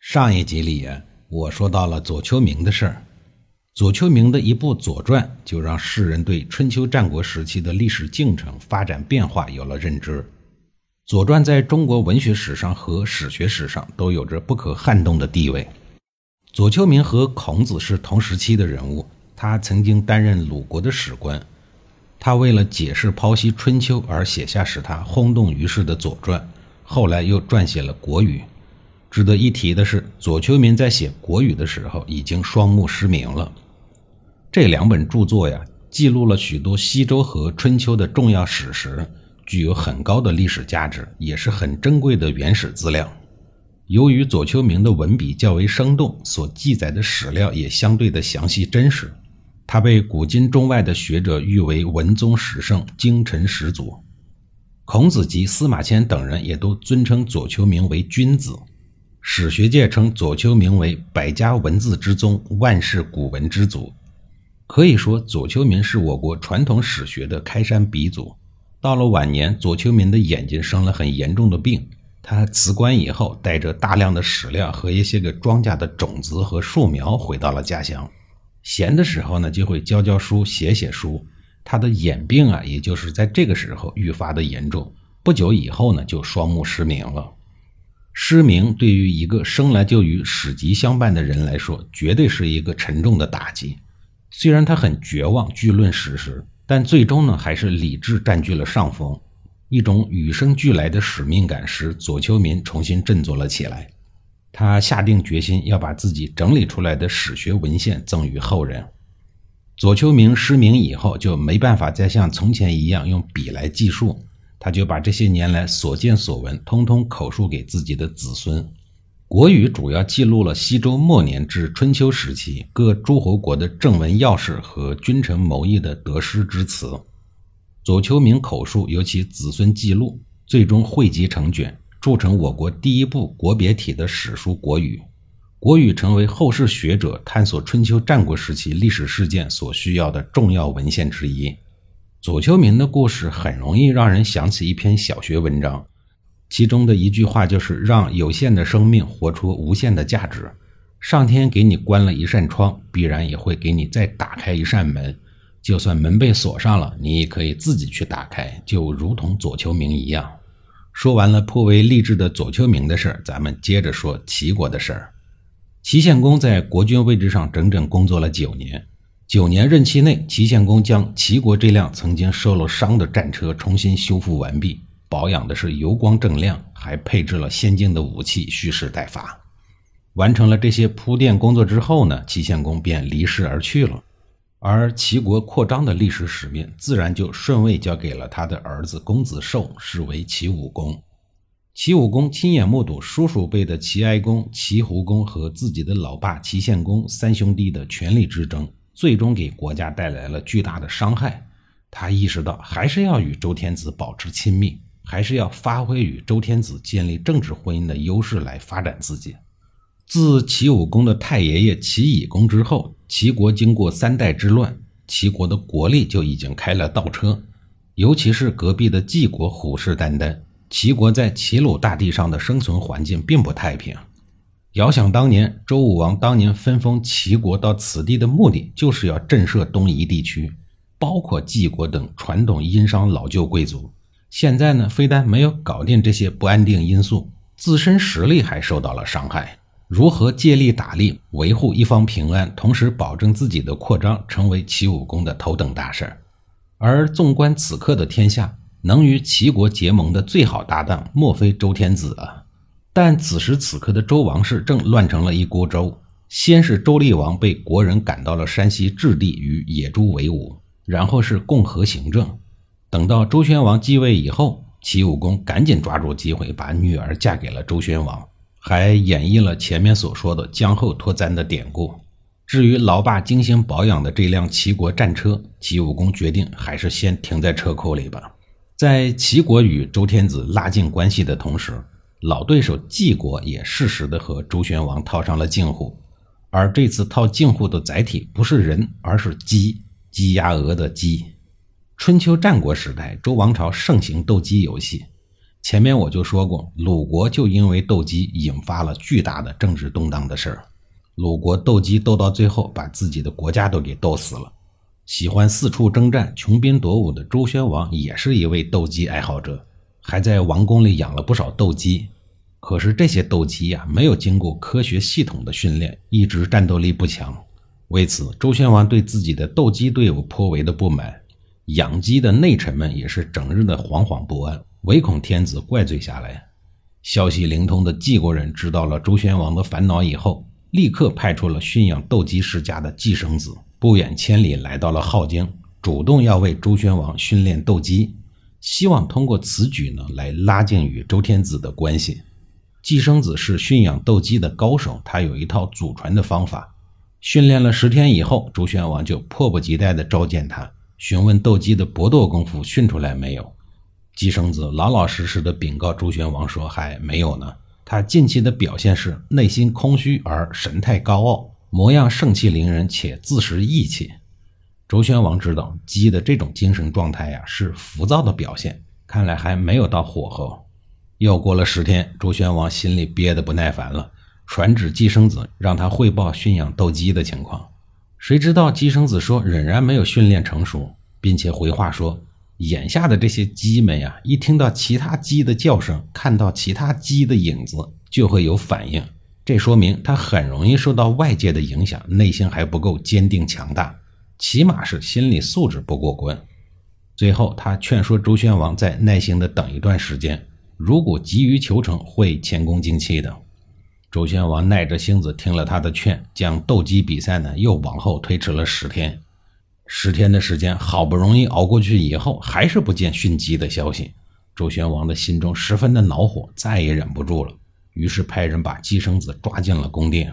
上一集里啊，我说到了左丘明的事儿。左丘明的一部《左传》，就让世人对春秋战国时期的历史进程发展变化有了认知。《左传》在中国文学史上和史学史上都有着不可撼动的地位。左丘明和孔子是同时期的人物，他曾经担任鲁国的史官。他为了解释剖析春秋而写下使他轰动于世的《左传》，后来又撰写了《国语》。值得一提的是，左丘明在写《国语》的时候已经双目失明了。这两本著作呀，记录了许多西周和春秋的重要史实，具有很高的历史价值，也是很珍贵的原始资料。由于左丘明的文笔较为生动，所记载的史料也相对的详细真实，他被古今中外的学者誉为文宗史圣、精诚始祖。孔子及司马迁等人也都尊称左丘明为君子。史学界称左丘明为百家文字之宗，万世古文之祖。可以说，左丘明是我国传统史学的开山鼻祖。到了晚年，左丘明的眼睛生了很严重的病。他辞官以后，带着大量的史料和一些个庄稼的种子和树苗回到了家乡。闲的时候呢，就会教教书、写写书。他的眼病啊，也就是在这个时候愈发的严重。不久以后呢，就双目失明了。失明对于一个生来就与史籍相伴的人来说，绝对是一个沉重的打击。虽然他很绝望，据论史实，但最终呢，还是理智占据了上风。一种与生俱来的使命感使左丘明重新振作了起来。他下定决心要把自己整理出来的史学文献赠予后人。左丘明失明以后，就没办法再像从前一样用笔来记述。他就把这些年来所见所闻，通通口述给自己的子孙。《国语》主要记录了西周末年至春秋时期各诸侯国的政文要事和君臣谋议的得失之词。左丘明口述，由其子孙记录，最终汇集成卷，铸成我国第一部国别体的史书《国语》。《国语》成为后世学者探索春秋战国时期历史事件所需要的重要文献之一。左丘明的故事很容易让人想起一篇小学文章，其中的一句话就是“让有限的生命活出无限的价值”。上天给你关了一扇窗，必然也会给你再打开一扇门。就算门被锁上了，你也可以自己去打开，就如同左丘明一样。说完了颇为励志的左丘明的事儿，咱们接着说齐国的事儿。齐献公在国君位置上整整工作了九年。九年任期内，齐献公将齐国这辆曾经受了伤的战车重新修复完毕，保养的是油光锃亮，还配置了先进的武器，蓄势待发。完成了这些铺垫工作之后呢，齐献公便离世而去了。而齐国扩张的历史使命，自然就顺位交给了他的儿子公子寿，是为齐武公。齐武公亲眼目睹叔叔辈的齐哀公、齐胡公和自己的老爸齐献公三兄弟的权力之争。最终给国家带来了巨大的伤害。他意识到，还是要与周天子保持亲密，还是要发挥与周天子建立政治婚姻的优势来发展自己。自齐武公的太爷爷齐懿公之后，齐国经过三代之乱，齐国的国力就已经开了倒车。尤其是隔壁的晋国虎视眈眈，齐国在齐鲁大地上的生存环境并不太平。遥想当年，周武王当年分封齐国到此地的目的，就是要震慑东夷地区，包括晋国等传统殷商老旧贵族。现在呢，非但没有搞定这些不安定因素，自身实力还受到了伤害。如何借力打力，维护一方平安，同时保证自己的扩张，成为齐武公的头等大事。而纵观此刻的天下，能与齐国结盟的最好搭档，莫非周天子啊？但此时此刻的周王室正乱成了一锅粥。先是周厉王被国人赶到了山西置地与野猪为伍，然后是共和行政。等到周宣王继位以后，齐武公赶紧抓住机会把女儿嫁给了周宣王。还演绎了前面所说的江后脱簪的典故。至于老爸精心保养的这辆齐国战车，齐武公决定还是先停在车库里吧。在齐国与周天子拉近关系的同时，老对手晋国也适时的和周宣王套上了近乎。而这次套近乎的载体不是人，而是鸡，鸡鸭鹅的鸡。春秋战国时代，周王朝盛行斗鸡游戏。前面我就说过，鲁国就因为斗鸡引发了巨大的政治动荡的事儿。鲁国斗鸡斗到最后，把自己的国家都给斗死了。喜欢四处征战、穷兵黩武的周宣王也是一位斗鸡爱好者，还在王宫里养了不少斗鸡。可是这些斗鸡呀，没有经过科学系统的训练，一直战斗力不强。为此，周宣王对自己的斗鸡队伍颇为的不满。养鸡的内臣们也是整日的惶惶不安，唯恐天子怪罪下来。消息灵通的晋国人知道了周宣王的烦恼以后。立刻派出了驯养斗鸡世家的季生子，不远千里来到了镐京，主动要为周宣王训练斗鸡，希望通过此举呢来拉近与周天子的关系。季生子是驯养斗鸡的高手，他有一套祖传的方法。训练了十天以后，周宣王就迫不及待地召见他，询问斗鸡的搏斗功夫训出来没有。季生子老老实实的禀告周宣王说：“还没有呢。”他近期的表现是内心空虚而神态高傲，模样盛气凌人且自食义气。周宣王知道鸡的这种精神状态呀是浮躁的表现，看来还没有到火候。又过了十天，周宣王心里憋得不耐烦了，传旨季生子让他汇报驯养斗鸡的情况。谁知道季生子说仍然没有训练成熟，并且回话说。眼下的这些鸡们呀，一听到其他鸡的叫声，看到其他鸡的影子，就会有反应。这说明它很容易受到外界的影响，内心还不够坚定强大，起码是心理素质不过关。最后，他劝说周宣王再耐心的等一段时间，如果急于求成，会前功尽弃的。周宣王耐着性子听了他的劝，将斗鸡比赛呢又往后推迟了十天。十天的时间，好不容易熬过去以后，还是不见迅鸡的消息。周宣王的心中十分的恼火，再也忍不住了，于是派人把姬生子抓进了宫殿。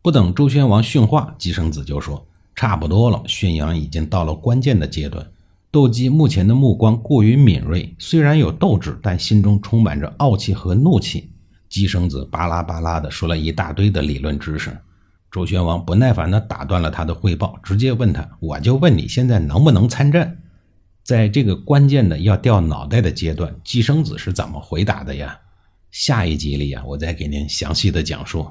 不等周宣王训话，姬生子就说：“差不多了，驯养已经到了关键的阶段。斗鸡目前的目光过于敏锐，虽然有斗志，但心中充满着傲气和怒气。”姬生子巴拉巴拉的说了一大堆的理论知识。周宣王不耐烦地打断了他的汇报，直接问他：“我就问你现在能不能参战？”在这个关键的要掉脑袋的阶段，季生子是怎么回答的呀？下一集里呀，我再给您详细的讲述。